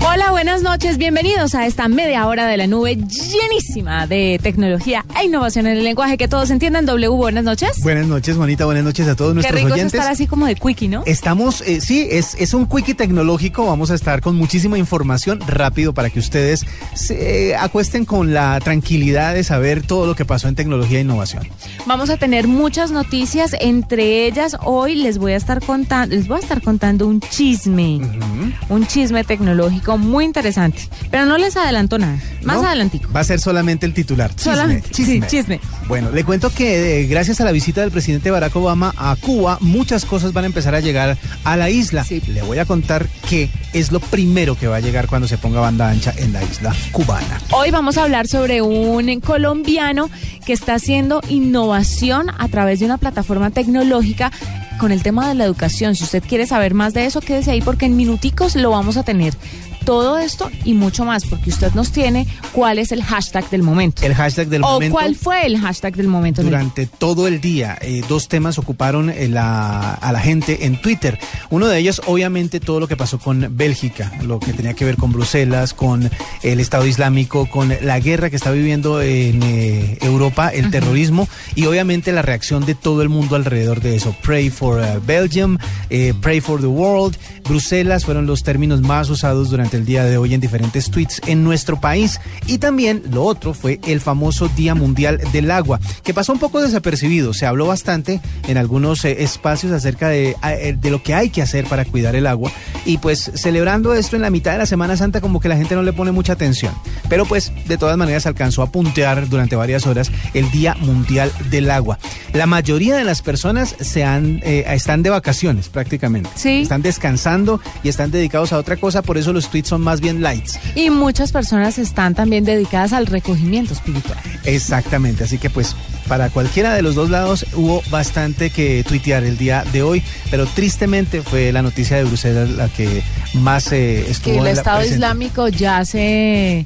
Hola, buenas noches. Bienvenidos a esta media hora de la nube llenísima de tecnología e innovación en el lenguaje que todos entiendan. W, buenas noches. Buenas noches, Juanita. Buenas noches a todos Qué nuestros rico es oyentes. estar así como de quickie, ¿no? Estamos, eh, sí, es, es un quickie tecnológico. Vamos a estar con muchísima información rápido para que ustedes se acuesten con la tranquilidad de saber todo lo que pasó en tecnología e innovación. Vamos a tener muchas noticias, entre ellas hoy les voy a estar contando, les voy a estar contando un chisme, un chisme tecnológico muy interesante, pero no les adelanto nada, más ¿No? adelantico. Va a ser solamente el titular. Chisme, Solamente, sí, chisme. Bueno, le cuento que eh, gracias a la visita del presidente Barack Obama a Cuba, muchas cosas van a empezar a llegar a la isla. Sí. Le voy a contar qué es lo primero que va a llegar cuando se ponga banda ancha en la isla cubana. Hoy vamos a hablar sobre un colombiano que está haciendo innovación a través de una plataforma tecnológica con el tema de la educación. Si usted quiere saber más de eso, quédese ahí porque en minuticos lo vamos a tener. Todo esto y mucho más, porque usted nos tiene cuál es el hashtag del momento. El hashtag del o momento. cuál fue el hashtag del momento. Durante todo el día, eh, dos temas ocuparon eh, la- a la gente en Twitter. Uno de ellos, obviamente, todo lo que pasó con Bélgica, lo que tenía que ver con Bruselas, con el Estado Islámico, con la guerra que está viviendo en eh, Europa, el terrorismo y obviamente la reacción de todo el mundo alrededor de eso. Pray for uh, Belgium, pray for the world. Bruselas fueron los términos más usados durante el día de hoy en diferentes tweets en nuestro país. Y también lo otro fue el famoso Día Mundial del Agua, que pasó un poco desapercibido. Se habló bastante en algunos eh, espacios acerca de, eh, de lo que hay que hacer para cuidar el agua. Y pues celebrando esto en la mitad de la Semana Santa como que la gente no le pone mucha atención. Pero pues de todas maneras alcanzó a puntear durante varias horas el Día Mundial del Agua. La mayoría de las personas se han, eh, están de vacaciones prácticamente. Sí. Están descansando y están dedicados a otra cosa, por eso los tweets son más bien lights. Y muchas personas están también dedicadas al recogimiento espiritual. Exactamente, así que pues para cualquiera de los dos lados hubo bastante que tuitear el día de hoy, pero tristemente fue la noticia de Bruselas la que más eh, estuvo Que el en Estado. Islámico ya se...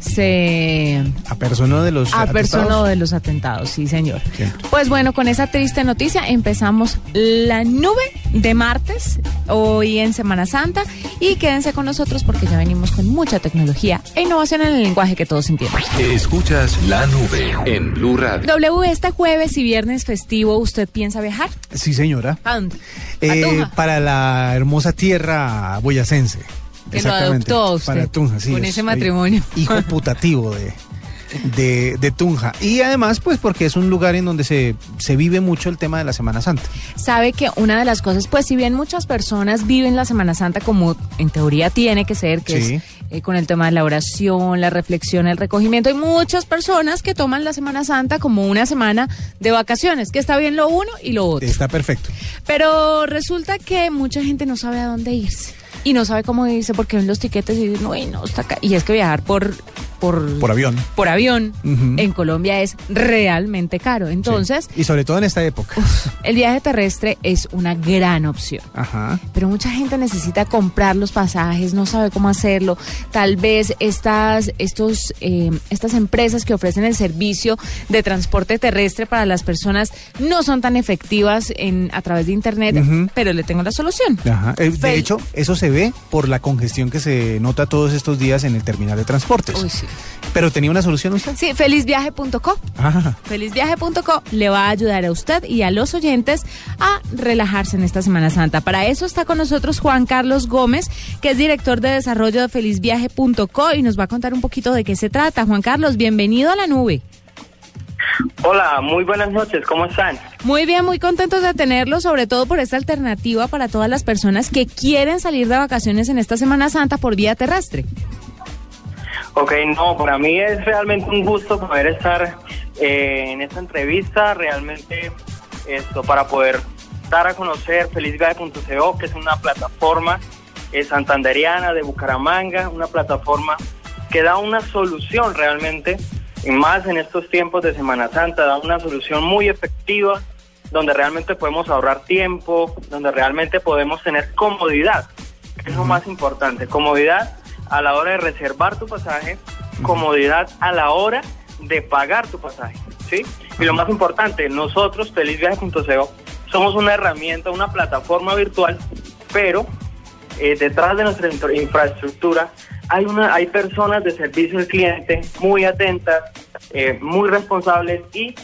se a persona de los A atentados. persona de los atentados, sí, señor. Siempre. Pues bueno, con esa triste noticia empezamos la nube de martes, hoy en Semana Santa, y quédense con nosotros porque ya venimos con mucha tecnología e innovación en el lenguaje que todos entienden. Escuchas la nube en Blue Radio. W, este jueves y viernes festivo, ¿usted piensa viajar? Sí, señora. ¿A dónde? Eh, para la hermosa tierra boyacense. Que lo adoptó a usted Para Tunja, sí. con es ese matrimonio. Hijo putativo de, de, de Tunja. Y además, pues porque es un lugar en donde se, se vive mucho el tema de la Semana Santa. Sabe que una de las cosas, pues si bien muchas personas viven la Semana Santa como en teoría tiene que ser, que Sí. es eh, con el tema de la oración, la reflexión, el recogimiento, hay muchas personas que toman la Semana Santa como una semana de vacaciones, que está bien lo uno y lo otro. Está perfecto. Pero resulta que mucha gente no sabe a dónde irse y no sabe cómo irse porque ven los tiquetes y dicen, uy, no, está acá. Y es que viajar por... Por, Por avión. por avión en Colombia es realmente caro. Entonces, Y sobre todo en esta época. el viaje terrestre es una gran opción. Ajá. Pero mucha gente necesita comprar los pasajes, no sabe cómo hacerlo. Tal vez estas, estos, eh, estas empresas que ofrecen el servicio de transporte terrestre para las personas no son tan efectivas en, a través de Internet, pero le tengo la solución. Ajá. Eh, De hecho, eso se ve por la congestión que se nota todos estos días en el terminal de transportes. Uy, sí. Pero tenía una solución usted. Sí, felizviaje.co. Ajá. Felizviaje.co le va a ayudar a usted y a los oyentes a relajarse en esta Semana Santa. Para eso está con nosotros Juan Carlos Gómez, que es director de desarrollo de felizviaje.co y nos va a contar un poquito de qué se trata. Juan Carlos, bienvenido a la nube. Hola, muy buenas noches, ¿cómo están? Muy bien, muy contentos de tenerlo, sobre todo por esta alternativa para todas las personas que quieren salir de vacaciones en esta Semana Santa por vía terrestre. Ok, no, para mí es realmente un gusto poder estar eh, en esta entrevista, realmente esto para poder dar a conocer felizviaje.co, que es una plataforma eh, santanderiana de Bucaramanga, una plataforma que da una solución realmente, y más en estos tiempos de Semana Santa, da una solución muy efectiva, donde realmente podemos ahorrar tiempo, donde realmente podemos tener comodidad, que es lo más importante, comodidad a la hora de reservar tu pasaje, comodidad a la hora de pagar tu pasaje, ¿sí? Y lo más importante, nosotros, felizviaje.co, somos una herramienta, una plataforma virtual, pero eh, detrás de nuestra infra- infraestructura hay una hay personas de servicio al cliente muy atentas, eh, muy responsables y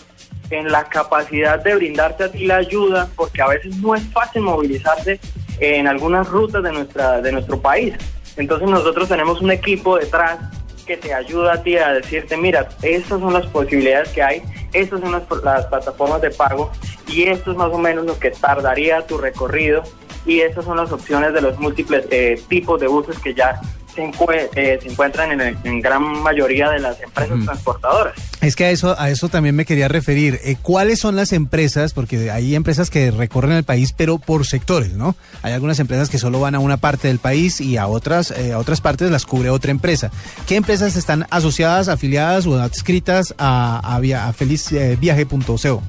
en la capacidad de brindarte a ti la ayuda, porque a veces no es fácil movilizarse en algunas rutas de nuestra de nuestro país. Entonces nosotros tenemos un equipo detrás que te ayuda a ti a decirte, mira, estas son las posibilidades que hay, estas son las, las plataformas de pago y esto es más o menos lo que tardaría tu recorrido y estas son las opciones de los múltiples eh, tipos de buses que ya se, eh, se encuentran en, el- en gran mayoría de las empresas transportadoras. Es que a eso, a eso también me quería referir. Eh, ¿Cuáles son las empresas? Porque hay empresas que recorren el país, pero por sectores, ¿no? Hay algunas empresas que solo van a una parte del país y a otras, eh, a otras partes las cubre otra empresa. ¿Qué empresas están asociadas, afiliadas o adscritas a, a, via- a felizviaje.co?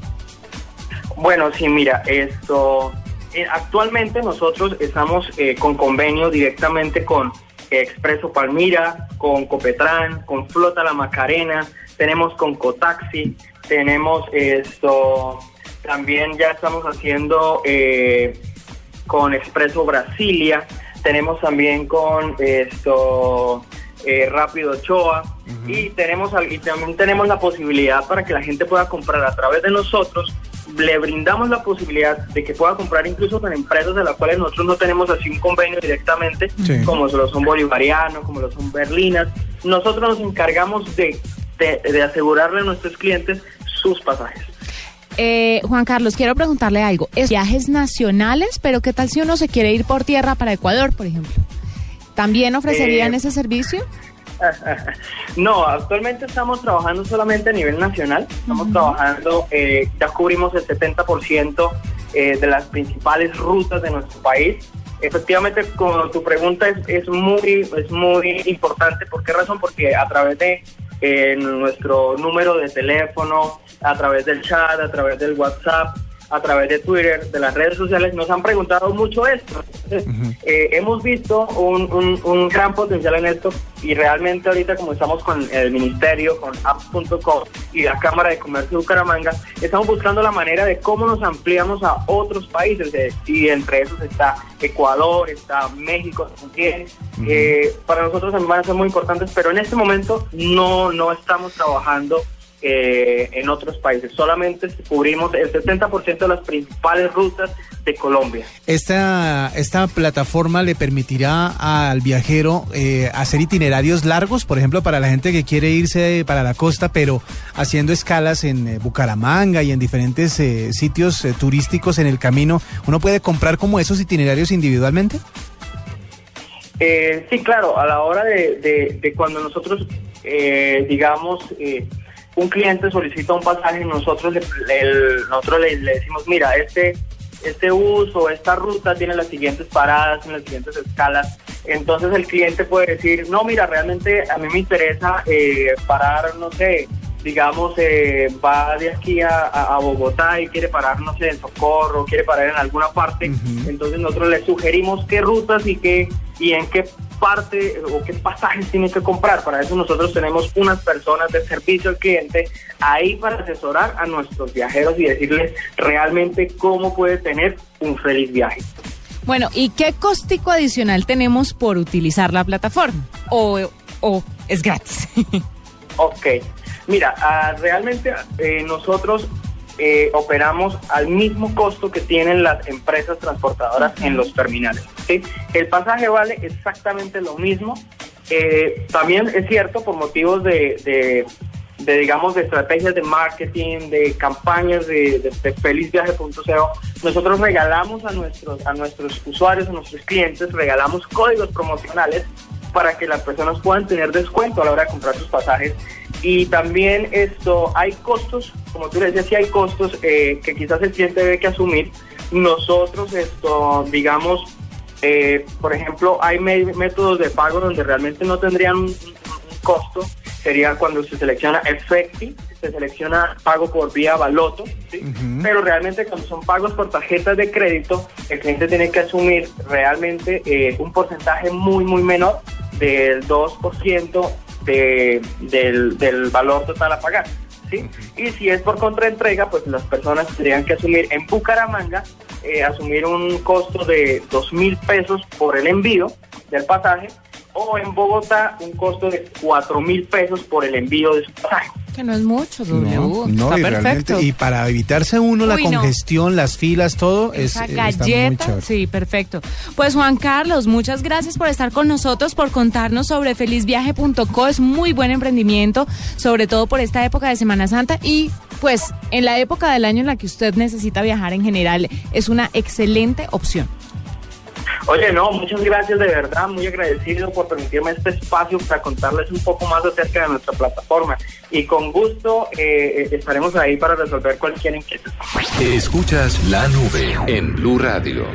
Bueno, sí, mira, esto eh, actualmente nosotros estamos eh, con convenio directamente con eh, Expreso Palmira, con Copetran, con Flota La Macarena, tenemos con Cotaxi, tenemos esto, también ya estamos haciendo eh, con Expreso Brasilia, tenemos también con esto eh, Rápido Ochoa y tenemos y también tenemos la posibilidad para que la gente pueda comprar a través de nosotros le brindamos la posibilidad de que pueda comprar incluso con empresas de las cuales nosotros no tenemos así un convenio directamente, Sí. como lo son Bolivariano, como lo son Berlinas. Nosotros nos encargamos de, de, de asegurarle a nuestros clientes sus pasajes. Eh, Juan Carlos, quiero preguntarle algo. Es viajes nacionales, pero ¿qué tal si uno se quiere ir por tierra para Ecuador, por ejemplo? ¿También ofrecerían Eh, ese servicio? No, actualmente estamos trabajando solamente a nivel nacional. Estamos trabajando, eh, ya cubrimos el 70% eh, de las principales rutas de nuestro país. Efectivamente, como tu pregunta es, es muy es muy importante. ¿Por qué razón? Porque a través de eh, nuestro número de teléfono, a través del chat, a través del WhatsApp, a través de Twitter, de las redes sociales, nos han preguntado mucho esto. Entonces, eh, hemos visto un, un- un gran potencial en esto y realmente ahorita como estamos con el ministerio, con apps.com y la Cámara de Comercio de Bucaramanga, estamos buscando la manera de cómo nos ampliamos a otros países eh, y entre esos está Ecuador, está México también. Eh, para nosotros también van a ser muy importantes, pero en este momento no, no estamos trabajando eh, en otros países. Solamente cubrimos el 70% de las principales rutas de Colombia. Esta, esta plataforma le permitirá al viajero eh, hacer itinerarios largos, por ejemplo, para la gente que quiere irse para la costa, pero haciendo escalas en eh, Bucaramanga y en diferentes eh, sitios eh, turísticos en el camino. ¿Uno puede comprar como esos itinerarios individualmente? Eh, sí, claro, a la hora de, de- de cuando nosotros, eh, digamos, eh, un cliente solicita un pasaje, nosotros le, le- nosotros le, le decimos, mira, este, este bus o esta ruta tiene las siguientes paradas, tiene las siguientes escalas. Entonces el cliente puede decir, no, mira, realmente a mí me interesa eh, parar, no sé, digamos, eh, va de aquí a, a- a Bogotá y quiere parar, no sé, en Socorro, quiere parar en alguna parte, entonces nosotros le sugerimos qué rutas y qué y en qué parte o qué pasajes tiene que comprar. Para eso nosotros tenemos unas personas de servicio al cliente ahí para asesorar a nuestros viajeros y decirles realmente cómo puede tener un feliz viaje. Bueno, ¿y qué costico adicional tenemos por utilizar la plataforma? ¿O, o es gratis? Ok, mira, ah, realmente eh, nosotros eh, operamos al mismo costo que tienen las empresas transportadoras en los terminales. ¿sí? El pasaje vale exactamente lo mismo. Eh, también es cierto, por motivos de, de- de, digamos, de estrategias de marketing, de campañas de, de, de felizviaje.co, nosotros regalamos a nuestros, a nuestros usuarios, a nuestros clientes, regalamos códigos promocionales para que las personas puedan tener descuento a la hora de comprar sus pasajes. Y también esto, hay costos, como tú le decías, sí hay costos eh, que quizás el cliente debe que asumir, nosotros esto, digamos, eh, por ejemplo, hay métodos de pago donde realmente no tendrían un, un- costo. Sería cuando se selecciona Efecti, se selecciona pago por vía baloto, ¿sí? pero realmente cuando son pagos por tarjetas de crédito, el cliente tiene que asumir realmente eh, un porcentaje muy, muy menor del 2% de, del, del valor total a pagar. ¿sí? Y si es por contraentrega, pues las personas tendrían que asumir en Bucaramanga, eh, asumir un costo de dos mil pesos por el envío del pasaje, o en Bogotá un costo de cuatro mil pesos por el envío de su pasaje. Que no es mucho, W. No, no, Está y perfecto. realmente, y para evitarse uno la no. congestión, las filas, todo, es, Esa eh, está muy galleta, sí, perfecto. Pues Juan Carlos, muchas gracias por estar con nosotros, por contarnos sobre felizviaje.co. Es muy buen emprendimiento, sobre todo por esta época de Semana Santa y pues en la época del año en la que usted necesita viajar en general, es una excelente opción. Oye, no, muchas gracias de verdad, muy agradecido por permitirme este espacio para contarles un poco más acerca de nuestra plataforma. Y con gusto eh, eh, estaremos ahí para resolver cualquier inquietud. Escuchas la nube en Blue Radio.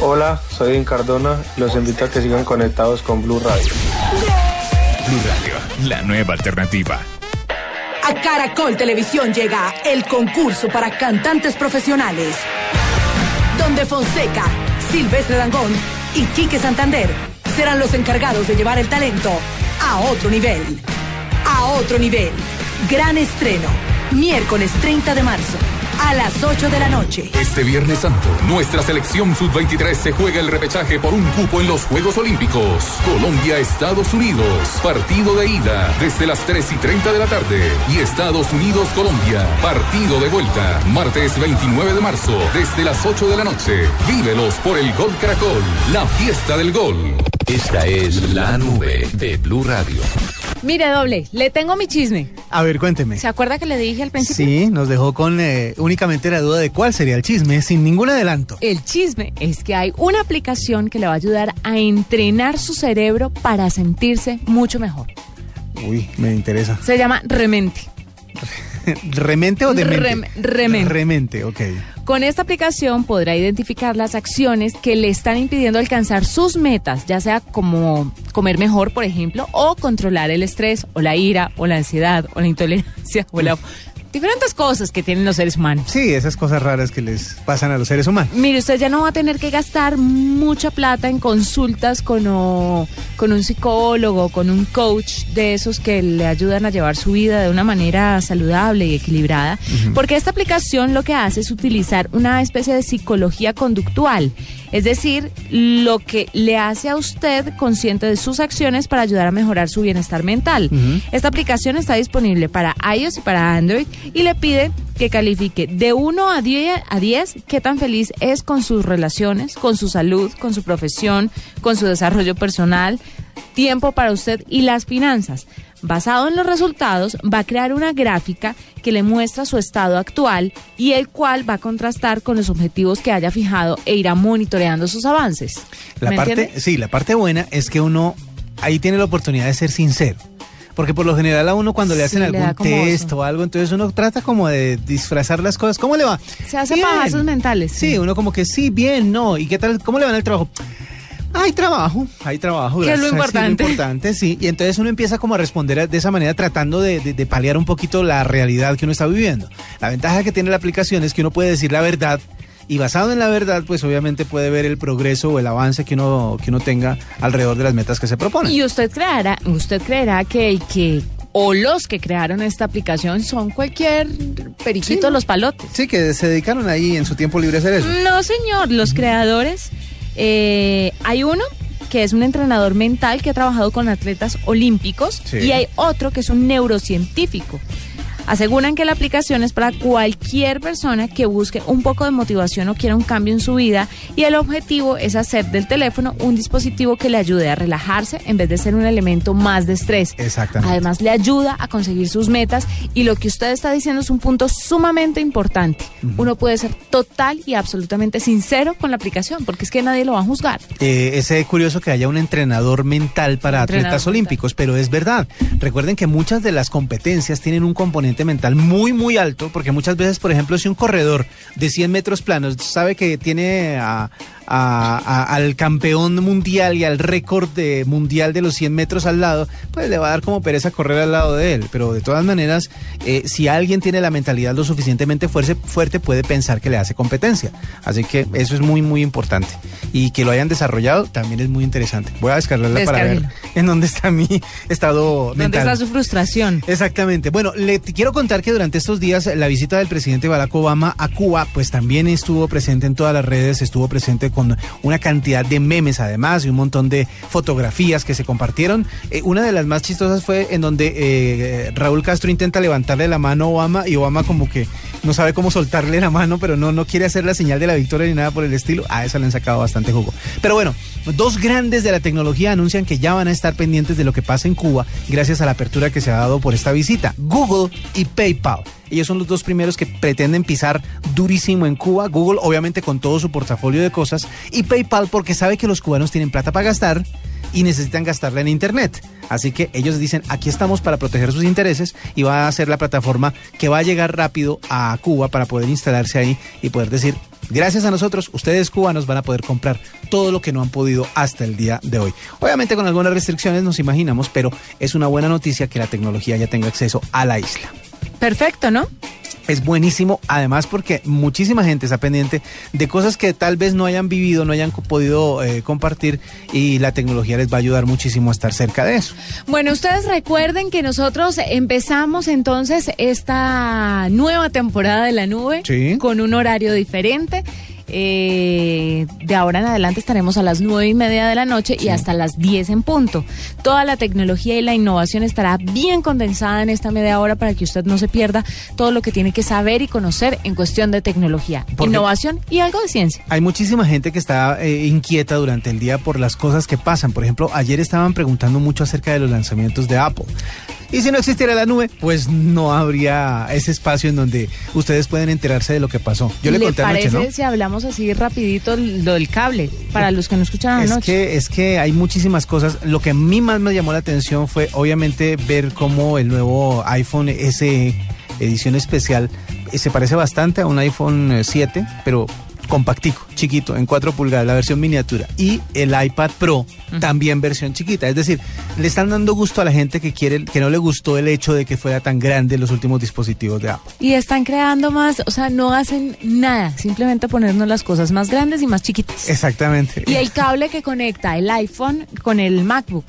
Hola, soy Edwin Cardona. Los invito a que sigan conectados con Blue Radio. Blue Radio, la nueva alternativa. A Caracol Televisión llega el concurso para cantantes profesionales. Donde Fonseca, Silvestre Dangón y Quique Santander serán los encargados de llevar el talento a otro nivel. A otro nivel. Gran estreno. Miércoles 30 de marzo a las 8 de la noche. Este Viernes Santo, nuestra selección sub-23 se juega el repechaje por un cupo en los Juegos Olímpicos. Colombia-Estados Unidos. Partido de ida desde las 3 y 30 de la tarde. Y Estados Unidos-Colombia. Partido de vuelta. Martes 29 de marzo desde las 8 de la noche. Vívelos por el Gol Caracol. La fiesta del gol. Esta es la nube de Blue Radio. Mire, doble, le tengo mi chisme. A ver, cuénteme. ¿Se acuerda que le dije al principio? Sí, nos dejó con eh, únicamente la duda de cuál sería el chisme, sin ningún adelanto. El chisme es que hay una aplicación que le va a ayudar a entrenar su cerebro para sentirse mucho mejor. Uy, me interesa. Se llama Remente. ¿Remente o demente? Rem- remente. Remente, ok. Con esta aplicación podrá identificar las acciones que le están impidiendo alcanzar sus metas, ya sea como comer mejor, por ejemplo, o controlar el estrés, o la ira, o la ansiedad, o la intolerancia, o la... Diferentes cosas que tienen los seres humanos. Sí, esas cosas raras que les pasan a los seres humanos. Mire, usted ya no va a tener que gastar mucha plata en consultas con, o- con un psicólogo, con un coach de esos que le ayudan a llevar su vida de una manera saludable y equilibrada, porque esta aplicación lo que hace es utilizar una especie de psicología conductual, es decir, lo que le hace a usted consciente de sus acciones para ayudar a mejorar su bienestar mental. Esta aplicación está disponible para iOS y para Android y le pide que califique de 1 a 10, a 10 qué tan feliz es con sus relaciones, con su salud, con su profesión, con su desarrollo personal, tiempo para usted y las finanzas. Basado en los resultados, va a crear una gráfica que le muestra su estado actual y el cual va a contrastar con los objetivos que haya fijado e irá monitoreando sus avances. La ¿Me parte, sí, la parte buena es que uno ahí tiene la oportunidad de ser sincero. Porque por lo general a uno cuando le Sí, hacen algún test oso. o algo, entonces uno trata como de disfrazar las cosas. ¿Cómo le va? Se hace Bien. pajazos mentales. Sí, uno como que sí, bien, no. ¿Y qué tal? ¿Cómo le va en el trabajo? Hay trabajo, hay trabajo. Que es lo gracias, sí, importante. importante, sí. Y entonces uno empieza como a responder de esa manera tratando de, de- de paliar un poquito la realidad que uno está viviendo. La ventaja que tiene la aplicación es que uno puede decir la verdad y basado en la verdad, pues obviamente puede ver el progreso o el avance que uno, que uno tenga alrededor de las metas que se proponen. Y usted creerá, usted creerá que que o los que crearon esta aplicación son cualquier periquito Sí. los palotes. Sí, que se dedicaron ahí en su tiempo libre a hacer eso. No, señor, los creadores, eh, hay uno que es un entrenador mental que ha trabajado con atletas olímpicos Sí. y hay otro que es un neurocientífico. Aseguran que la aplicación es para cualquier persona que busque un poco de motivación o quiera un cambio en su vida y el objetivo es hacer del teléfono un dispositivo que le ayude a relajarse en vez de ser un elemento más de estrés. Exactamente. Además le ayuda a conseguir sus metas y lo que usted está diciendo es un punto sumamente importante. Uno puede ser total y absolutamente sincero con la aplicación porque es que nadie lo va a juzgar. Eh, es eh, curioso que haya un entrenador mental para Entrenador atletas mental. olímpicos, pero es verdad. Recuerden que muchas de las competencias tienen un componente mental muy, muy alto, porque muchas veces, por ejemplo, si un corredor de 100 metros planos sabe que tiene a, a- a- al campeón mundial y al récord de mundial de los 100 metros al lado, pues le va a dar como pereza correr al lado de él. Pero de todas maneras, eh, si alguien tiene la mentalidad lo suficientemente fuerte, fuerte, puede pensar que le hace competencia. Así que eso es muy, muy importante. Y que lo hayan desarrollado también es muy interesante. Voy a descargarla para ver en dónde está mi estado ¿Dónde mental. está su frustración? Exactamente. Bueno, le quiero contar que durante estos días la visita del presidente Barack Obama a Cuba, pues también estuvo presente en todas las redes, estuvo presente con una cantidad de memes además y un montón de fotografías que se compartieron. Eh, una de las más chistosas fue en donde eh, Raúl Castro intenta levantarle la mano a Obama y Obama como que no sabe cómo soltarle la mano, pero no, no quiere hacer la señal de la victoria ni nada por el estilo. A esa le han sacado bastante jugo. Pero bueno, dos grandes de la tecnología anuncian que ya van a estar pendientes de lo que pasa en Cuba gracias a la apertura que se ha dado por esta visita. Google y PayPal. Ellos son los dos primeros que pretenden pisar durísimo en Cuba. Google obviamente con todo su portafolio de cosas y PayPal porque sabe que los cubanos tienen plata para gastar y necesitan gastarla en Internet. Así que ellos dicen, aquí estamos para proteger sus intereses y va a ser la plataforma que va a llegar rápido a Cuba para poder instalarse ahí y poder decir, gracias a nosotros, ustedes cubanos van a poder comprar todo lo que no han podido hasta el día de hoy. Obviamente con algunas restricciones nos imaginamos, pero es una buena noticia que la tecnología ya tenga acceso a la isla. Perfecto, ¿no? Es buenísimo, además porque muchísima gente está pendiente de cosas que tal vez no hayan vivido, no hayan podido eh, compartir y la tecnología les va a ayudar muchísimo a estar cerca de eso. Bueno, ustedes recuerden que nosotros empezamos entonces esta nueva temporada de la nube Sí. con un horario diferente. Eh, de ahora en adelante estaremos a las nueve y media de la noche y hasta las 10 en punto. Toda la tecnología y la innovación estará bien condensada en esta media hora para que usted no se pierda todo lo que tiene que saber y conocer en cuestión de tecnología, Porque- innovación y algo de ciencia. Hay muchísima gente que está eh, inquieta durante el día por las cosas que pasan. Por ejemplo, ayer estaban preguntando mucho acerca de los lanzamientos de Apple. Y si no existiera la nube, pues no habría ese espacio en donde ustedes pueden enterarse de lo que pasó. Yo le, conté parece anoche, ¿no? si hablamos así rapidito lo del cable para los que no escucharon Es anoche? que, es que hay muchísimas cosas. Lo que a mí más me llamó la atención fue obviamente ver cómo el nuevo iPhone SE edición especial eh, se parece bastante a un iPhone eh, 7, pero compactico, chiquito, en 4 pulgadas, la versión miniatura. Y el iPad Pro, también versión chiquita. Es decir, le están dando gusto a la gente que quiere, que no le gustó el hecho de que fuera tan grande los últimos dispositivos de Apple. Y están creando más, o sea, no hacen nada, simplemente ponernos las cosas más grandes y más chiquitas. Exactamente. Y el cable que conecta el iPhone con el MacBook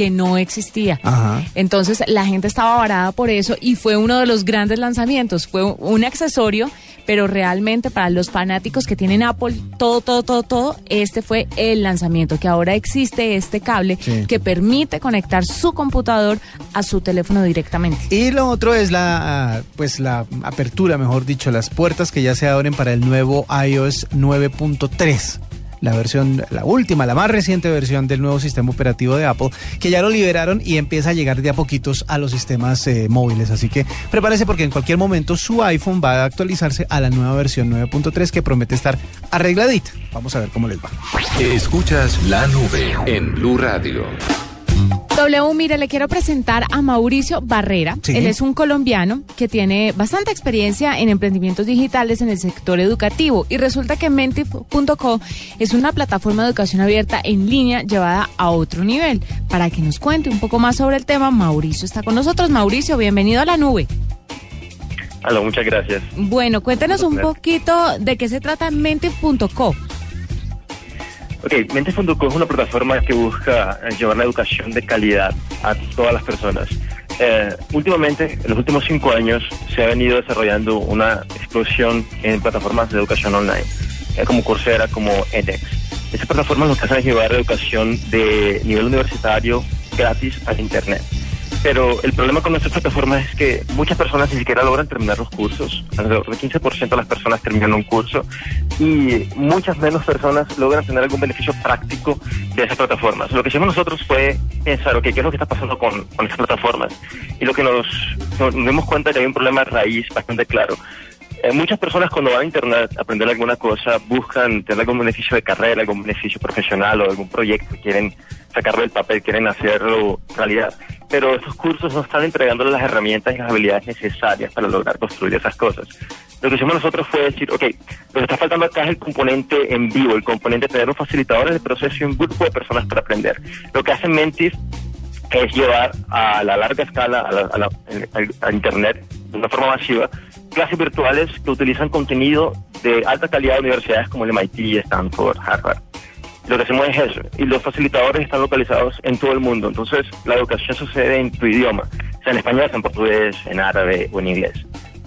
que no existía. Ajá. Entonces la gente estaba varada por eso y fue uno de los grandes lanzamientos. Fue un- accesorio, pero realmente para los fanáticos que tienen Apple, todo, todo, todo, todo, este fue el lanzamiento, que ahora existe este cable Sí. que permite conectar su computador a su teléfono directamente. Y lo otro es la, pues la apertura, mejor dicho, las puertas que ya se abren para el nuevo iOS 9.3. La versión, la última, la más reciente versión del nuevo sistema operativo de Apple, que ya lo liberaron y empieza a llegar de a poquitos a los sistemas eh, móviles. Así que prepárese porque en cualquier momento su iPhone va a actualizarse a la nueva versión 9.3 que promete estar arregladita. Vamos a ver cómo les va. Escuchas la nube en Blue Radio. W, mire, le quiero presentar a Mauricio Barrera. Sí. Él es un colombiano que tiene bastante experiencia en emprendimientos digitales en el sector educativo y resulta que Mentif.co es una plataforma de educación abierta en línea llevada a otro nivel. Para que nos cuente un poco más sobre el tema, Mauricio está con nosotros. Mauricio, bienvenido a la nube. Aló, muchas gracias. Bueno, cuéntenos un poquito de qué se trata Mentif.co. Ok, Mente.co es una plataforma que busca llevar la educación de calidad a todas las personas. Eh, últimamente, en los últimos cinco años, se ha venido desarrollando una explosión en plataformas de educación online, eh, como Coursera, como edX. Estas plataformas lo que hacen es llevar educación de nivel universitario gratis al Internet. Pero el problema con nuestras plataformas es que muchas personas ni siquiera logran terminar los cursos. Alrededor del 15% de las personas terminan un curso y muchas menos personas logran tener algún beneficio práctico de esas plataformas. Lo que hicimos nosotros fue pensar, ok, ¿qué es lo que está pasando con, con estas plataformas? Y lo que nos, nos dimos cuenta es que hay un problema raíz bastante claro. Eh, muchas personas cuando van a internet a aprender alguna cosa buscan tener algún beneficio de carrera, algún beneficio profesional o algún proyecto, quieren sacarlo del papel, quieren hacerlo realidad. Pero estos cursos no están entregándole las herramientas y las habilidades necesarias para lograr construir esas cosas. Lo que hicimos nosotros fue decir, ok, lo que está faltando acá es el componente en vivo, el componente de tener los facilitadores del proceso y un grupo de personas para aprender. Lo que hace Mentis es llevar a la larga escala a, la, a, la, a Internet de una forma masiva clases virtuales que utilizan contenido de alta calidad de universidades como el MIT, Stanford, Harvard. Lo que hacemos es eso, y los facilitadores están localizados en todo el mundo, entonces la educación sucede en tu idioma, sea en español, sea en portugués, en árabe o en inglés.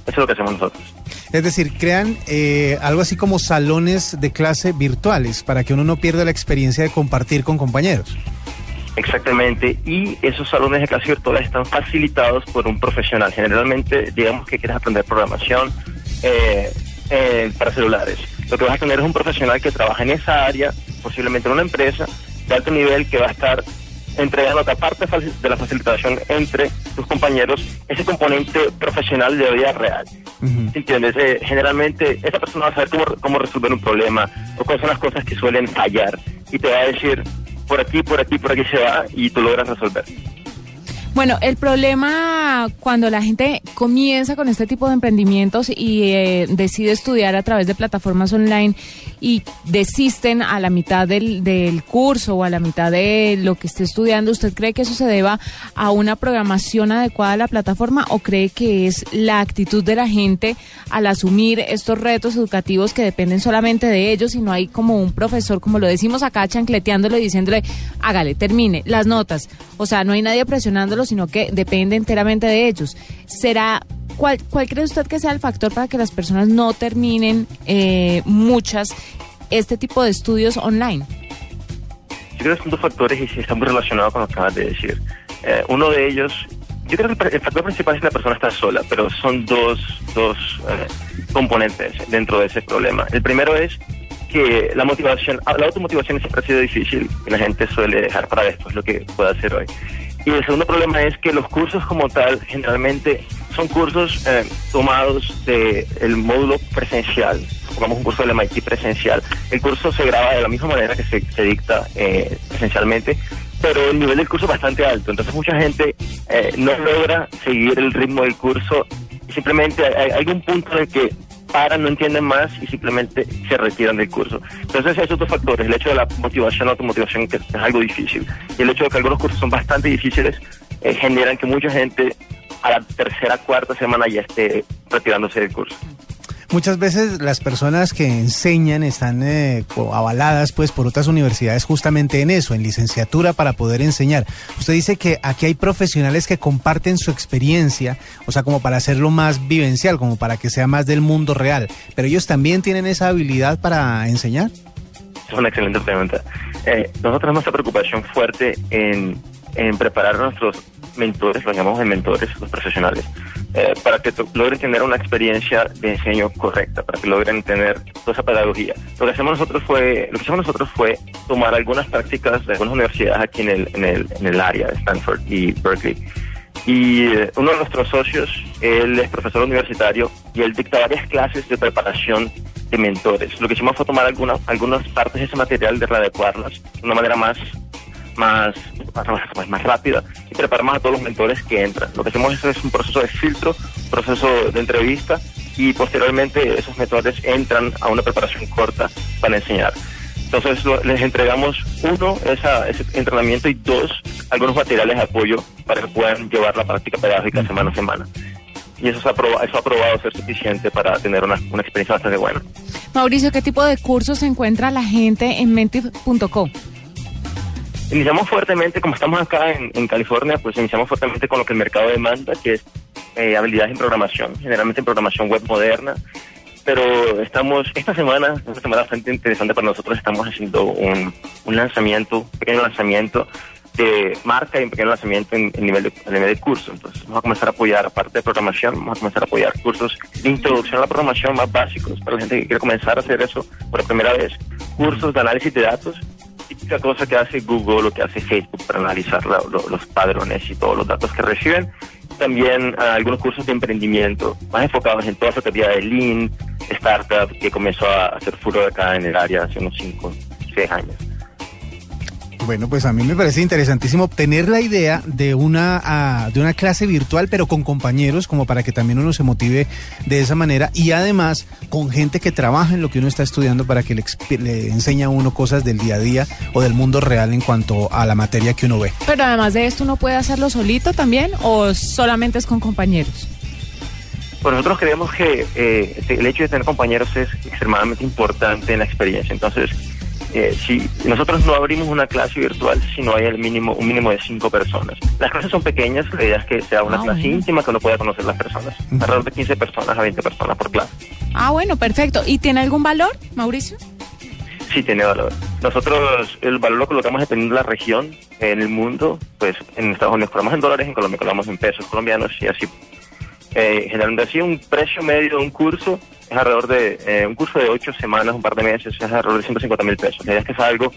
Eso es lo que hacemos nosotros. Es decir, crean eh, algo así como salones de clase virtuales para que uno no pierda la experiencia de compartir con compañeros. Exactamente, y esos salones de clase virtuales están facilitados por un profesional. Generalmente, digamos que quieres aprender programación eh, eh, para celulares. Lo que vas a tener es un profesional que trabaja en esa área, posiblemente en una empresa de alto nivel que va a estar entregando aparte de la facilitación entre tus compañeros ese componente profesional de vida real. ¿Entiendes? Eh, generalmente esa persona va a saber cómo, cómo resolver un problema o cuáles son las cosas que suelen fallar y te va a decir, por aquí, por aquí, por aquí se va y tú logras resolver. Bueno, el problema cuando la gente comienza con este tipo de emprendimientos y eh, decide estudiar a través de plataformas online y desisten a la mitad del, del, curso o a la mitad de lo que esté estudiando, ¿usted cree que eso se deba a una programación adecuada de la plataforma o cree que es la actitud de la gente al asumir estos retos educativos que dependen solamente de ellos y no hay como un profesor, como lo decimos acá, chancleteándole y diciéndole, hágale, termine, las notas? O sea, no hay nadie presionándolo sino que depende enteramente de ellos. ¿Será cuál, cuál cree usted que sea el factor para que las personas no terminen eh, muchas este tipo de estudios online? Yo creo que son dos factores y están muy relacionados con lo que acabas de decir. Eh, uno de ellos, yo creo que el factor principal es que la persona está sola, pero son dos, dos eh, componentes dentro de ese problema. El primero es que la motivación, la automotivación siempre ha sido difícil y la gente suele dejar para después lo que pueda hacer hoy. Y el segundo problema es que los cursos como tal generalmente son cursos eh, tomados del el módulo presencial, pongamos un curso del MIT presencial. El curso se graba de la misma manera que se, dicta eh, presencialmente, pero el nivel del curso es bastante alto, entonces mucha gente eh, no logra seguir el ritmo del curso. Simplemente hay, hay un punto en el que paran, no entienden más y simplemente se retiran del curso. Entonces, esos dos factores, el hecho de la motivación, la automotivación, que es algo difícil, y el hecho de que algunos cursos son bastante difíciles, eh, generan que mucha gente a la tercera, cuarta semana ya esté retirándose del curso. Muchas veces las personas que enseñan están eh, avaladas pues por otras universidades justamente en eso, en licenciatura para poder enseñar. Usted dice que aquí hay profesionales que comparten su experiencia, o sea, como para hacerlo más vivencial, como para que sea más del mundo real, pero ellos también tienen esa habilidad para enseñar. Es una excelente pregunta. Eh, nosotros tenemos esta preocupación fuerte en, en preparar nuestros mentores, lo llamamos de mentores, los profesionales, eh, para que logren tener una experiencia de enseño correcta, para que logren tener toda esa pedagogía. Lo que hacemos nosotros fue, lo que hicimos nosotros fue tomar algunas prácticas de algunas universidades aquí en el, en el, en el área de Stanford y Berkeley. Y eh, uno de nuestros socios, él es profesor universitario y él dicta varias clases de preparación de mentores. Lo que hicimos fue tomar algunas algunas partes de ese material, de readecuarlas de una manera más más, más, más, rápida y preparar más a todos los mentores que entran. Lo que hacemos es, un proceso de filtro, proceso de entrevista y posteriormente esos mentores entran a una preparación corta para enseñar. Entonces les entregamos uno, esa, ese entrenamiento y dos, algunos materiales de apoyo para que puedan llevar la práctica pedagógica semana a semana. Y eso, se ha probado, eso ha probado ser suficiente para tener una, una experiencia bastante buena. Mauricio, ¿qué tipo de cursos encuentra la gente en mentif.com? Iniciamos fuertemente, como estamos acá en, en, California, pues iniciamos fuertemente con lo que el mercado demanda, que es eh, habilidades en programación, generalmente en programación web moderna. Pero estamos, esta semana, una semana bastante interesante para nosotros, estamos haciendo un, un lanzamiento, un pequeño lanzamiento de marca y un pequeño lanzamiento en, en nivel de, nivel de curso. Entonces vamos a comenzar a apoyar, aparte de programación, vamos a comenzar a apoyar cursos de introducción a la programación más básicos para la gente que quiere comenzar a hacer eso por primera vez. Cursos de análisis de datos típica cosa que hace Google o que hace Facebook para analizar los padrones y todos los datos que reciben también ah, algunos cursos de emprendimiento, más enfocados en toda esa teoría de Lean, Startup, que comenzó a hacer furor acá en el área hace unos 5, 6 años. Bueno, pues a mí me parece interesantísimo obtener la idea de una, ah, de una clase virtual, pero con compañeros, como para que también uno se motive de esa manera y además con gente que trabaja en lo que uno está estudiando para que le, le enseñe a uno cosas del día a día o del mundo real en cuanto a la materia que uno ve. Pero además de esto, ¿uno puede hacerlo solito también o solamente es con compañeros? Pues nosotros creemos que eh, el hecho de tener compañeros es extremadamente importante en la experiencia. Entonces, eh, si nosotros no abrimos una clase virtual si no hay el mínimo, un mínimo de cinco personas. Las clases son pequeñas, la idea es que sea una Ah, clase bueno. íntima que uno pueda conocer las personas. Alrededor de 15 personas a 20 personas por clase. Ah, bueno, perfecto. ¿Y tiene algún valor, Mauricio? Sí tiene valor. Nosotros el valor lo colocamos dependiendo de la región, en el mundo, pues en Estados Unidos cobramos en dólares, en Colombia cobramos en pesos colombianos y así. Eh, generalmente así un precio medio de un curso es alrededor de eh, un curso de ocho semanas, un par de meses, es alrededor de 150 mil pesos. La idea es que sea algo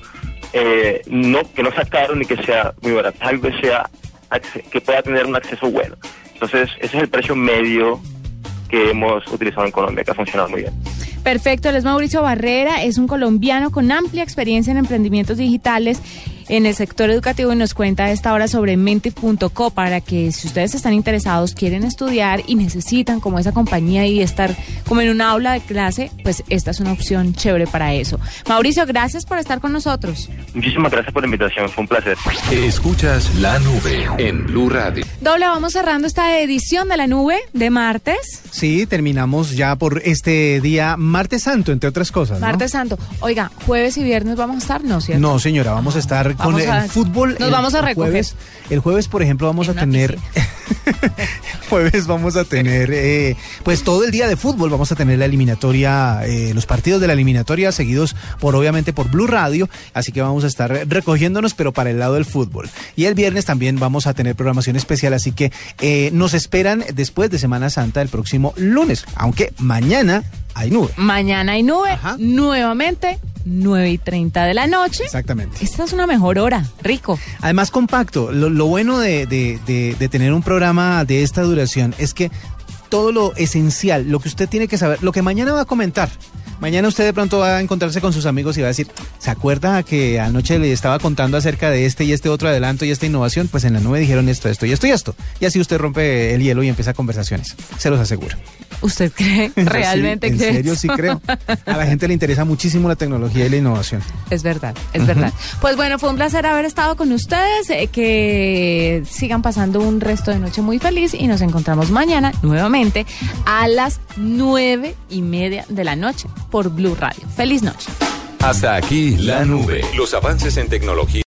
eh, no que no sea caro ni que sea muy barato, algo que sea que pueda tener un acceso bueno. Entonces ese es el precio medio que hemos utilizado en Colombia, que ha funcionado muy bien. Perfecto, él es Mauricio Barrera, es un colombiano con amplia experiencia en emprendimientos digitales en el sector educativo y nos cuenta a esta hora sobre mente.co para que si ustedes están interesados, quieren estudiar y necesitan como esa compañía y estar como en una aula de clase, pues esta es una opción chévere para eso. Mauricio, gracias por estar con nosotros. Muchísimas gracias por la invitación, fue un placer. Escuchas la nube en Blue Radio. Doble, vamos cerrando esta edición de la nube de martes. Sí, terminamos ya por este día martes santo, entre otras cosas. ¿no? Martes Santo. Oiga, jueves y viernes vamos a estar, ¿no? ¿cierto? No, señora, vamos a estar con el a- fútbol. nos el- vamos a recoger. Jueves, el jueves, por ejemplo, vamos a tener. jueves vamos a tener, eh, pues todo el día de fútbol. Vamos a tener la eliminatoria, eh, los partidos de la eliminatoria seguidos por, obviamente, por Blue Radio. Así que vamos a estar recogiéndonos, pero para el lado del fútbol. Y el viernes también vamos a tener programación especial. Así que eh, nos esperan después de Semana Santa el próximo lunes. Aunque mañana hay nube. Mañana hay nube, nuevamente, 9 y 30 de la noche. Exactamente. Esta es una mejor hora, rico. Además, compacto. Lo, lo bueno de, de- de- de tener un programa de esta duración es que todo lo esencial, lo que usted tiene que saber, lo que mañana va a comentar. Mañana usted de pronto va a encontrarse con sus amigos y va a decir, ¿se acuerda que anoche le estaba contando acerca de este y este otro adelanto y esta innovación? Pues en la nube dijeron esto, esto y esto y esto. Y así usted rompe el hielo y empieza conversaciones. Se los aseguro. ¿Usted cree? ¿Realmente Sí, En cree serio, eso? sí creo. A la gente le interesa muchísimo la tecnología y la innovación. Es verdad, es verdad. Pues bueno, fue un placer haber estado con ustedes, eh, que sigan pasando un resto de noche muy feliz y nos encontramos mañana nuevamente a las nueve y media de la noche por Blue Radio. Feliz noche. Hasta aquí la nube. Los avances en tecnología.